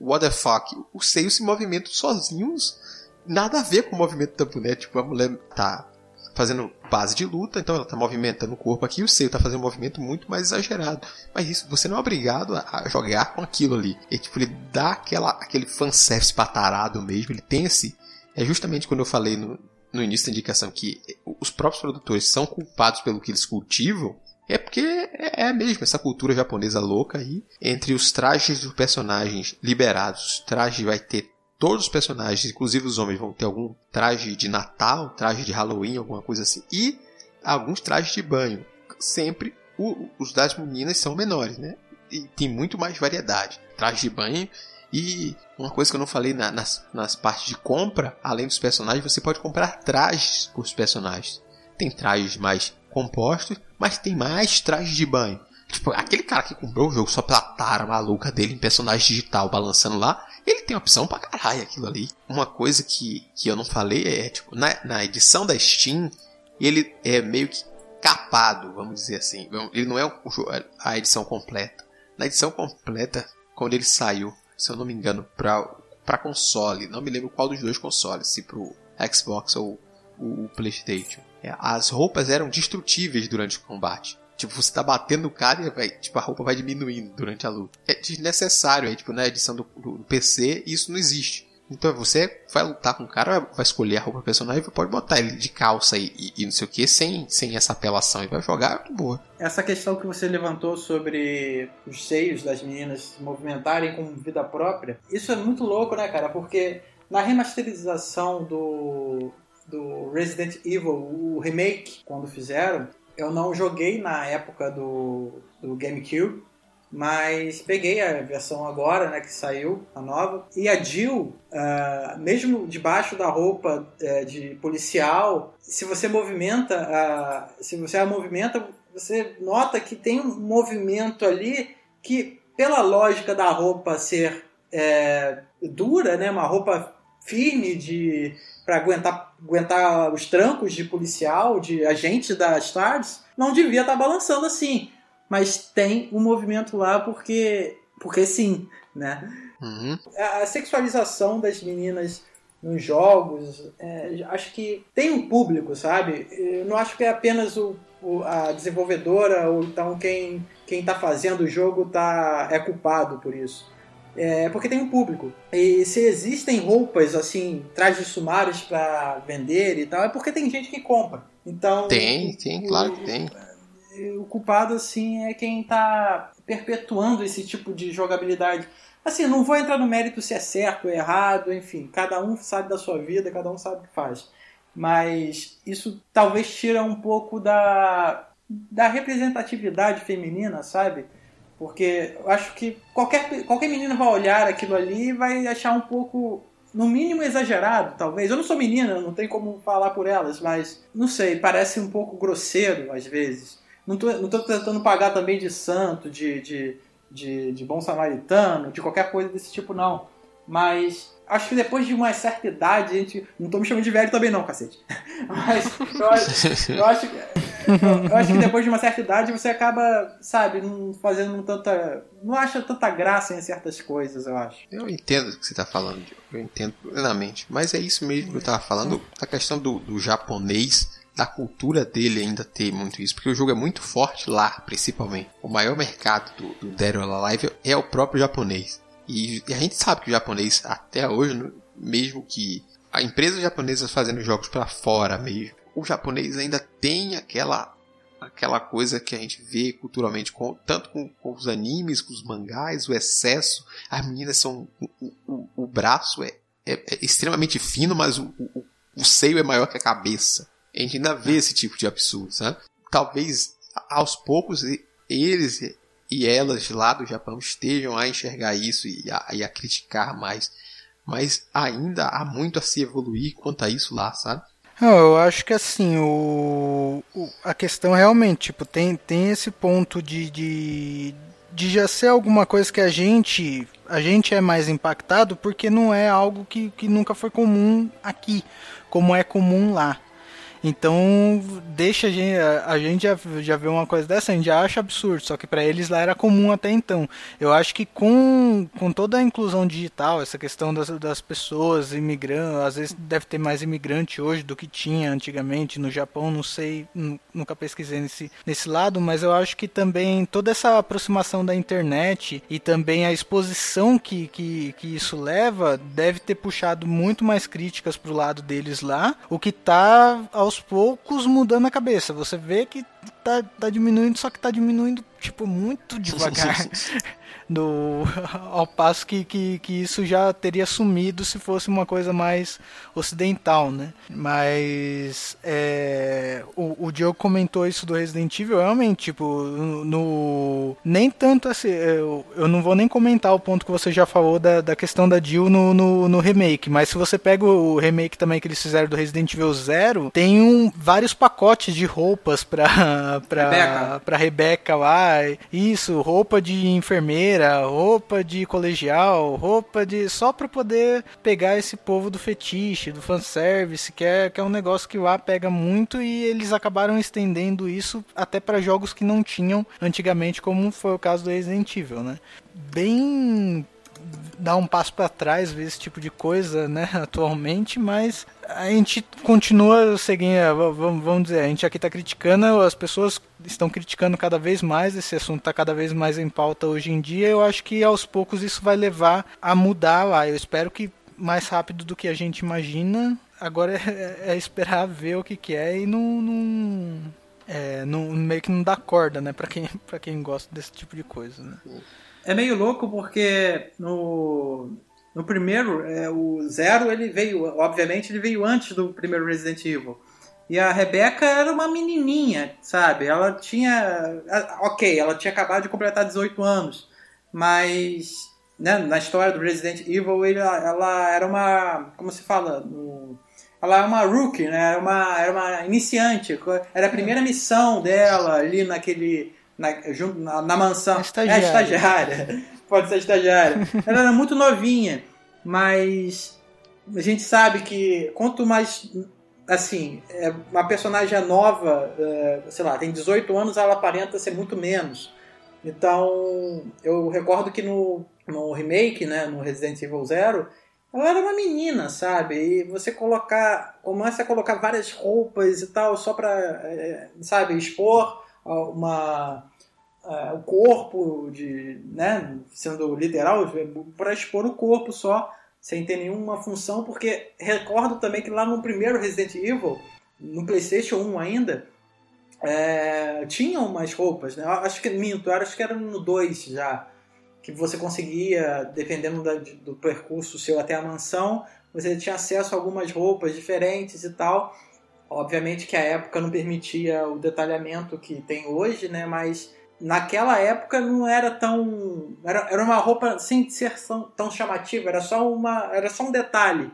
What the fuck? Os seios se movimentam sozinhos, nada a ver com o movimento da boneca. Tipo, a mulher tá fazendo base de luta, então ela tá movimentando o corpo aqui, o seio tá fazendo um movimento muito mais exagerado. Mas isso, você não é obrigado a, jogar com aquilo ali. E tipo, ele dá aquela, aquele fanservice patarado mesmo, ele tem esse é justamente quando eu falei no, no início da indicação que os próprios produtores são culpados pelo que eles cultivam, é porque é, é mesmo essa cultura japonesa louca aí. Entre os trajes dos personagens liberados, traje vai ter todos os personagens, inclusive os homens, vão ter algum traje de Natal, traje de Halloween, alguma coisa assim. E alguns trajes de banho. Sempre o, os das meninas são menores, né? E tem muito mais variedade. Traje de banho e uma coisa que eu não falei na, nas, nas partes de compra, além dos personagens, você pode comprar trajes para os personagens. Tem trajes mais compostos, mas tem mais trajes de banho. Tipo, aquele cara que comprou o jogo só pela tara maluca dele em personagem digital balançando lá, ele tem opção pra caralho aquilo ali. Uma coisa que, que eu não falei é, tipo, na, na edição da Steam, ele é meio que capado, vamos dizer assim. Ele não é a edição completa. Na edição completa, quando ele saiu, se eu não me engano, para console. Não me lembro qual dos dois consoles, se pro Xbox ou o, o PlayStation. É, as roupas eram destrutíveis durante o combate. Tipo, você tá batendo no cara e vai, tipo, a roupa vai diminuindo durante a luta. É desnecessário aí, tipo, na edição do, do PC, isso não existe. Então você vai lutar com o cara, vai escolher a roupa personagem e pode botar ele de calça e, e, e não sei o que, sem, sem essa apelação e vai jogar de boa. Essa questão que você levantou sobre os seios das meninas se movimentarem com vida própria, isso é muito louco, né, cara? Porque na remasterização do, do Resident Evil, o remake, quando fizeram, eu não joguei na época do, do GameCube, mas peguei a versão agora, né, que saiu, a nova. E a Jill, uh, mesmo debaixo da roupa uh, de policial, se você movimenta, uh, se você a movimenta, você nota que tem um movimento ali que, pela lógica da roupa ser é, dura, né, uma roupa firme de para aguentar, aguentar os trancos de policial, de agente da Stars, não devia estar tá balançando assim mas tem um movimento lá porque, porque sim, né? Uhum. A sexualização das meninas nos jogos, é, acho que tem um público, sabe? Eu não acho que é apenas o, o a desenvolvedora ou então quem quem está fazendo o jogo tá é culpado por isso. É porque tem um público. E se existem roupas assim, trajes sumários para vender e tal, é porque tem gente que compra. Então tem, tem, claro que tem o culpado, assim, é quem tá perpetuando esse tipo de jogabilidade. Assim, não vou entrar no mérito se é certo ou errado, enfim, cada um sabe da sua vida, cada um sabe o que faz. Mas isso talvez tira um pouco da, da representatividade feminina, sabe? Porque eu acho que qualquer, qualquer menina vai olhar aquilo ali e vai achar um pouco, no mínimo, exagerado, talvez. Eu não sou menina, não tem como falar por elas, mas não sei, parece um pouco grosseiro às vezes. Não tô, não tô tentando pagar também de santo, de, de, de, de bom samaritano, de qualquer coisa desse tipo, não. Mas acho que depois de uma certa idade, a gente. Não tô me chamando de velho também, não, cacete. Mas eu acho, eu acho que. Eu acho que depois de uma certa idade você acaba, sabe, não fazendo tanta. Não acha tanta graça em certas coisas, eu acho. Eu entendo o que você está falando, eu entendo plenamente. Mas é isso mesmo que eu estava falando, a questão do, do japonês da cultura dele ainda ter muito isso, porque o jogo é muito forte lá, principalmente. O maior mercado do, do Dead or Alive é o próprio japonês. E, e, a gente sabe que o japonês, até hoje, mesmo que a empresa japonesa fazendo jogos para fora mesmo, o japonês ainda tem aquela aquela coisa que a gente vê culturalmente, com, tanto com, com, os animes, com os mangás, o excesso. As meninas são. O, o, o braço é, é, é, extremamente fino, mas o, o, o seio é maior que a cabeça. A gente ainda vê esse tipo de absurdo, sabe? Talvez aos poucos eles e elas lá do Japão estejam a enxergar isso e a, e a criticar mais. Mas ainda há muito a se evoluir quanto a isso lá, sabe? Não, eu acho que assim, o, o, a questão realmente, tipo, tem, tem esse ponto de, de, de já ser alguma coisa que a gente a gente é mais impactado porque não é algo que, que nunca foi comum aqui, como é comum lá. Então, deixa a gente, a gente já, já vê uma coisa dessa, a gente já acha absurdo, só que para eles lá era comum até então. Eu acho que com, com toda a inclusão digital, essa questão das, das pessoas imigrando, às vezes deve ter mais imigrante hoje do que tinha antigamente no Japão, não sei, nunca pesquisei nesse, nesse lado, mas eu acho que também toda essa aproximação da internet e também a exposição que, que, que isso leva deve ter puxado muito mais críticas pro lado deles lá, o que tá aos aos poucos mudando a cabeça. Você vê que tá, tá diminuindo, só que tá diminuindo, tipo, muito devagar. do, ao passo que, que, que isso já teria sumido se fosse uma coisa mais ocidental, né? Mas é, o, o Diogo comentou isso do Resident Evil, realmente, tipo, no, no nem tanto assim, eu, eu não vou nem comentar o ponto que você já falou da, da questão da Jill no, no, no remake, mas se você pega o remake também que eles fizeram do Resident Evil Zero, tem um, vários pacotes de roupas pra, pra, Rebeca. pra Rebeca lá, isso, roupa de enfermeira roupa de colegial, roupa de. só para poder pegar esse povo do fetiche, do fanservice, que é, que é um negócio que lá pega muito e eles acabaram estendendo isso até para jogos que não tinham antigamente, como foi o caso do Resident Evil, né? Bem dar um passo para trás ver esse tipo de coisa, né, atualmente, mas a gente continua seguindo, vamos dizer, a gente aqui está criticando, as pessoas estão criticando cada vez mais, esse assunto está cada vez mais em pauta hoje em dia, eu acho que aos poucos isso vai levar a mudar lá, eu espero que mais rápido do que a gente imagina, agora é, é esperar ver o que, que é e não, não, é, não meio que não dá corda, né, para quem, quem gosta desse tipo de coisa, né. É meio louco porque no, no primeiro, é, o Zero, ele veio, obviamente, ele veio antes do primeiro Resident Evil. E a Rebecca era uma menininha, sabe? Ela tinha. Ok, ela tinha acabado de completar 18 anos, mas né, na história do Resident Evil ela, ela era uma. Como se fala? No, ela é uma rookie, né? Era uma, era uma iniciante. Era a primeira missão dela ali naquele. Na, na, na mansão. Estagiária. É, estagiária pode ser estagiária. Ela era muito novinha, mas a gente sabe que quanto mais assim, é uma personagem nova, é, sei lá, tem 18 anos, ela aparenta ser muito menos. Então, eu recordo que no, no remake, né, no Resident Evil Zero, ela era uma menina, sabe? E você colocar, começa a colocar várias roupas e tal, só pra, é, sabe, expor uma uh, o corpo, de, né, sendo literal, para expor o corpo só, sem ter nenhuma função, porque recordo também que lá no primeiro Resident Evil, no PlayStation 1 ainda, é, tinham umas roupas, né? Acho que minto, acho que era no 2 já. Que você conseguia, dependendo da, do percurso seu até a mansão, você tinha acesso a algumas roupas diferentes e tal. Obviamente que a época não permitia o detalhamento que tem hoje, né? Mas naquela época não era tão. Era, era uma roupa sem ser tão, chamativa, era só, uma, era só um detalhe,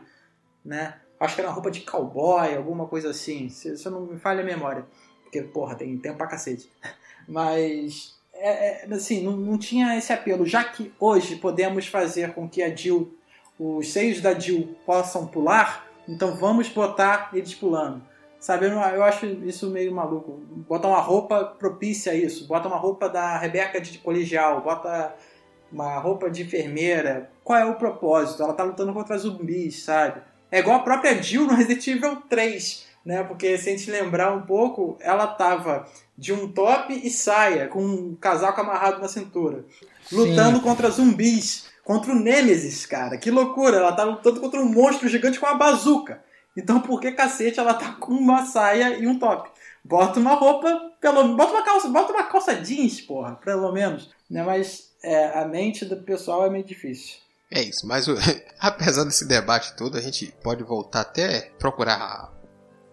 né? Acho que era uma roupa de cowboy, alguma coisa assim, se, se não me falha a memória. Porque, porra, tem tempo pra cacete. Mas, é, é, assim, não, não tinha esse apelo. Já que hoje podemos fazer com que a Jill, os seios da Jill possam pular, então vamos botar eles pulando. Sabe, eu, eu acho isso meio maluco. Bota uma roupa propícia a isso. Bota uma roupa da Rebeca de colegial. Bota uma roupa de enfermeira. Qual é o propósito? Ela tá lutando contra zumbis, sabe? É igual a própria Jill no Resident Evil 3, né? Porque se a gente lembrar um pouco, ela tava de um top e saia, com um casaco amarrado na cintura. Lutando Sim. contra zumbis. Contra o Nemesis, cara. Que loucura. Ela tá lutando contra um monstro gigante com uma bazuca. Então por que cacete ela tá com uma saia e um top? Bota uma roupa, pelo bota uma calça, bota uma calça jeans, porra, pelo menos. Né? Mas é, a mente do pessoal é meio difícil. É isso, mas o, apesar desse debate todo, a gente pode voltar até procurar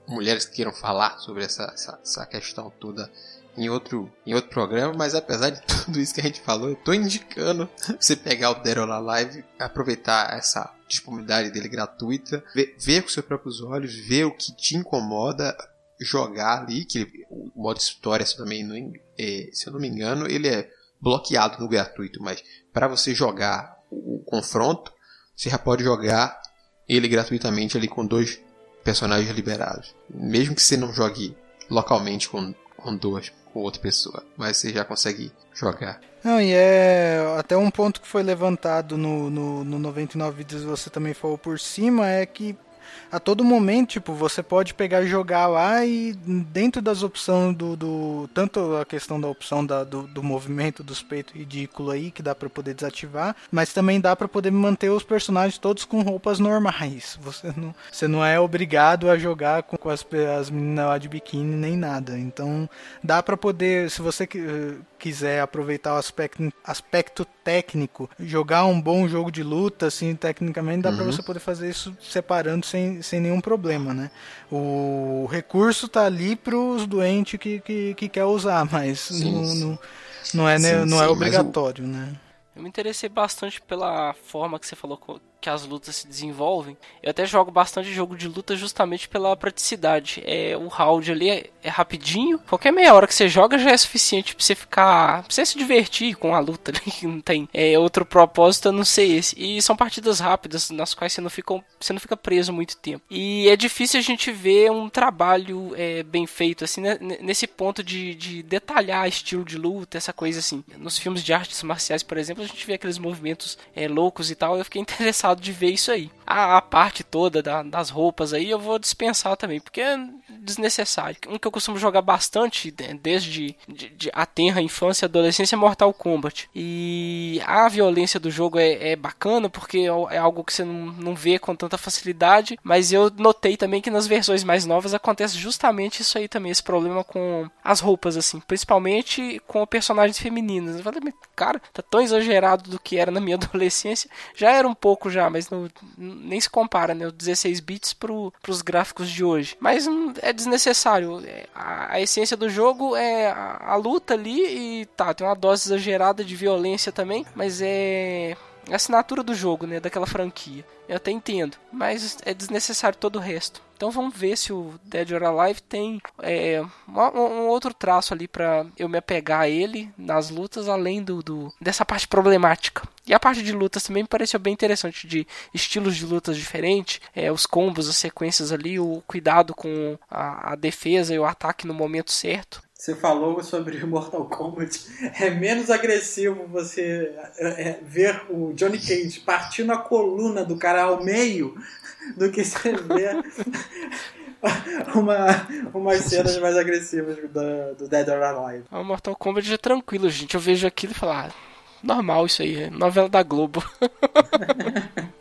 mulheres que queiram falar sobre essa, essa, essa questão toda em outro, em outro programa, mas apesar de tudo isso que a gente falou, eu tô indicando você pegar o Dead or Alive, aproveitar essa disponibilidade dele gratuita, ver, ver com seus próprios olhos, ver o que te incomoda, jogar ali, que o modo história também é, se eu não me engano, ele é bloqueado no gratuito, mas para você jogar o, o confronto, você já pode jogar ele gratuitamente ali com dois personagens liberados. Mesmo que você não jogue localmente com, com duas, com outra pessoa, mas você já consegue jogar. Não, e é até um ponto que foi levantado no, no, no 99 vídeos você também falou por cima, é que a todo momento, tipo, você pode pegar e jogar lá e dentro das opções do, do tanto a questão da opção da, do, do movimento dos peitos ridículo aí que dá para poder desativar, mas também dá para poder manter os personagens todos com roupas normais. Você não, você não é obrigado a jogar com, com as, as meninas lá de biquíni nem nada. Então dá para poder, se você quiser aproveitar o aspecto, aspecto técnico, jogar um bom jogo de luta, assim, tecnicamente dá uhum. para você poder fazer isso separando sem, sem nenhum problema, né? O recurso tá ali pros doentes que, que, que quer usar, mas sim, não, sim. não, não, é, sim, não é obrigatório, o... né? Eu me interessei bastante pela forma que você falou que as lutas se desenvolvem. Eu até jogo bastante jogo de luta justamente pela praticidade. É, o round ali é, é rapidinho. Qualquer meia hora que você joga já é suficiente pra você ficar. Pra você se divertir com a luta, né? Não tem é, outro propósito a não ser esse. E são partidas rápidas, nas quais você não fica, você não fica preso muito tempo. E é difícil a gente ver um trabalho é, bem feito, assim, né? nesse ponto de, de detalhar estilo de luta, essa coisa assim. Nos filmes de artes marciais, por exemplo, a gente vê aqueles movimentos é, loucos e tal. Eu fiquei interessado cansado de ver isso aí. A, a parte toda da, das roupas aí eu vou dispensar também, porque desnecessário. Um que eu costumo jogar bastante desde de, de a tenra infância e adolescência é Mortal Kombat. E a violência do jogo é, é bacana porque é, é algo que você não, não vê com tanta facilidade, mas eu notei também que nas versões mais novas acontece justamente isso aí também, esse problema com as roupas, assim, principalmente com personagens femininas. Eu falei, cara, tá tão exagerado do que era na minha adolescência, já era um pouco já mas no, nem se compara, né? O 16 bits pro, pros gráficos de hoje. Mas hum, é desnecessário. É, a, a essência do jogo é a, a luta ali e tá, tem uma dose exagerada de violência também, mas é assinatura do jogo, né, daquela franquia. Eu até entendo, mas é desnecessário todo o resto. Então vamos ver se o Dead or Alive tem é, um, um, outro traço ali para eu me apegar a ele nas lutas, além do, do, dessa parte problemática. E a parte de lutas também me pareceu bem interessante, de estilos de lutas diferentes, é, os combos, as sequências ali, o cuidado com a, a defesa e o ataque no momento certo. Você falou sobre Mortal Kombat. É menos agressivo você é, é, ver o Johnny Cage partindo a coluna do cara ao meio do que você ver uma, umas cenas mais agressivas do, do Dead or Alive. O Mortal Kombat é tranquilo, gente. Eu vejo aquilo e falo, ah, normal isso aí, é novela da Globo.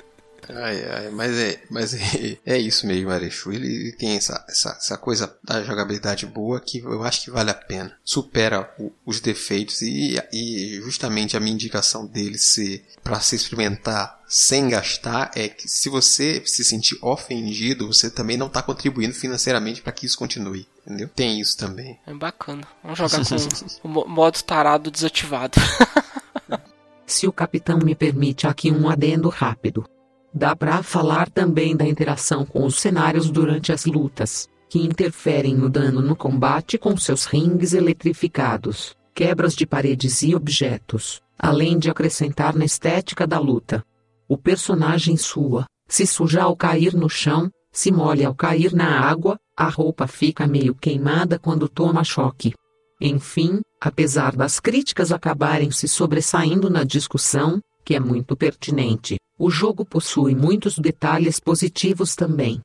Ai, ai, mas é, mas é, é isso mesmo, Arechu. Ele, ele tem essa, essa, essa, coisa da jogabilidade boa que eu acho que vale a pena. Supera o, os defeitos e, e justamente a minha indicação dele ser para se experimentar sem gastar é que se você se sentir ofendido, você também não está contribuindo financeiramente para que isso continue. Entendeu? Tem isso também. É bacana. Vamos jogar com o modo tarado desativado. se o capitão me permite aqui um adendo rápido. Dá para falar também da interação com os cenários durante as lutas, que interferem no dano no combate com seus rings eletrificados, quebras de paredes e objetos, além de acrescentar na estética da luta. O personagem sua, se suja ao cair no chão, se molha ao cair na água, a roupa fica meio queimada quando toma choque. Enfim, apesar das críticas acabarem se sobressaindo na discussão, que é muito pertinente. O jogo possui muitos detalhes positivos também.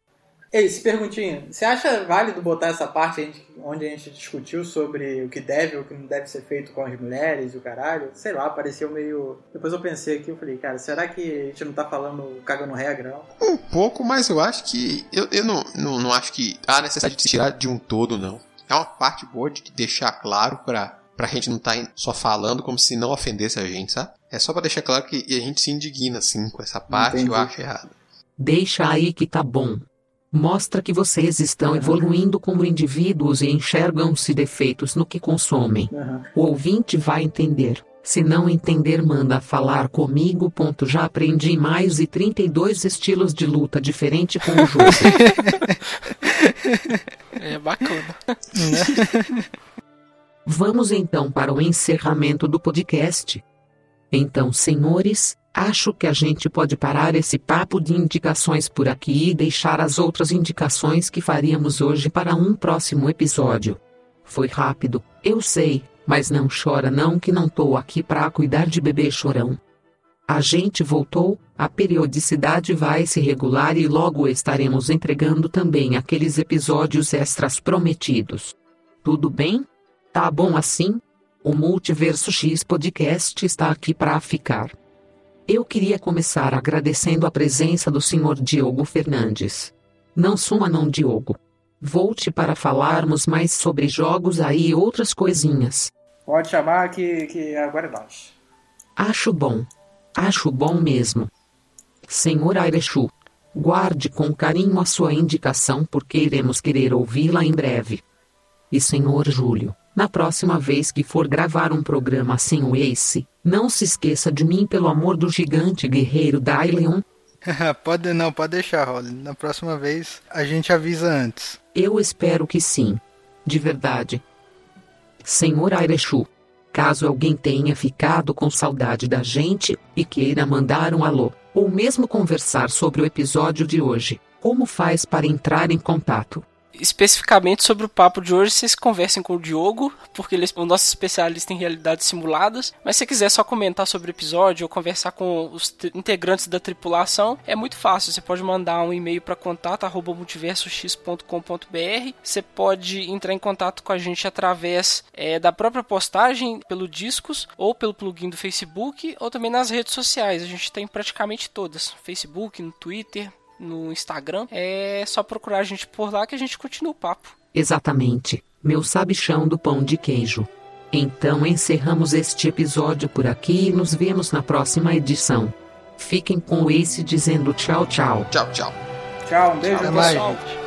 Ei, se perguntinha, você acha válido botar essa parte onde a gente discutiu sobre o que deve ou o que não deve ser feito com as mulheres e o caralho? Sei lá, pareceu meio. Depois eu pensei aqui, eu falei, cara, será que a gente não tá falando cagando regra, não? Um pouco, mas eu acho que. Eu, eu não, não, não acho que há necessidade de se tirar de um todo, não. É uma parte boa de deixar claro pra, pra gente não estar tá só falando como se não ofendesse a gente, sabe? É só para deixar claro que a gente se indigna, assim, com essa parte, Entendi. eu acho errado. Deixa aí que tá bom. Mostra que vocês estão evoluindo como indivíduos e enxergam-se defeitos no que consomem. Uhum. O ouvinte vai entender. Se não entender, manda falar comigo. Ponto. Já aprendi mais e 32 estilos de luta diferente com o jogo. é bacana. Vamos então para o encerramento do podcast. Então, senhores, acho que a gente pode parar esse papo de indicações por aqui e deixar as outras indicações que faríamos hoje para um próximo episódio. Foi rápido, eu sei, mas não chora não que não tô aqui para cuidar de bebê chorão. A gente voltou, a periodicidade vai se regular e logo estaremos entregando também aqueles episódios extras prometidos. Tudo bem? Tá bom assim? O Multiverso X Podcast está aqui para ficar. Eu queria começar agradecendo a presença do Sr. Diogo Fernandes. Não suma não, Diogo. Volte para falarmos mais sobre jogos aí e outras coisinhas. Pode chamar que, que agora é nós. Acho bom. Acho bom mesmo. Senhor Airechu, guarde com carinho a sua indicação porque iremos querer ouvi-la em breve. E Senhor Júlio, na próxima vez que for gravar um programa assim o Ace, não se esqueça de mim pelo amor do gigante guerreiro Dylion. pode não, pode deixar, Holly. Na próxima vez a gente avisa antes. Eu espero que sim. De verdade. Senhor Airechu, caso alguém tenha ficado com saudade da gente e queira mandar um alô, ou mesmo conversar sobre o episódio de hoje, como faz para entrar em contato? Especificamente sobre o papo de hoje, vocês conversem com o Diogo, porque ele é o nosso especialista em realidades simuladas. Mas se quiser só comentar sobre o episódio ou conversar com os integrantes da tripulação, é muito fácil. Você pode mandar um e-mail para contato@multiversox.com.br. Você pode entrar em contato com a gente através é, da própria postagem pelo Discos ou pelo plugin do Facebook ou também nas redes sociais. A gente tem praticamente todas: Facebook, no Twitter, no Instagram. É só procurar a gente por lá que a gente continua o papo. Exatamente, meu sabichão do pão de queijo. Então encerramos este episódio por aqui e nos vemos na próxima edição. Fiquem com o Ace dizendo tchau, tchau. Tchau, tchau. Tchau, um beijo, tchau, pessoal. Mais,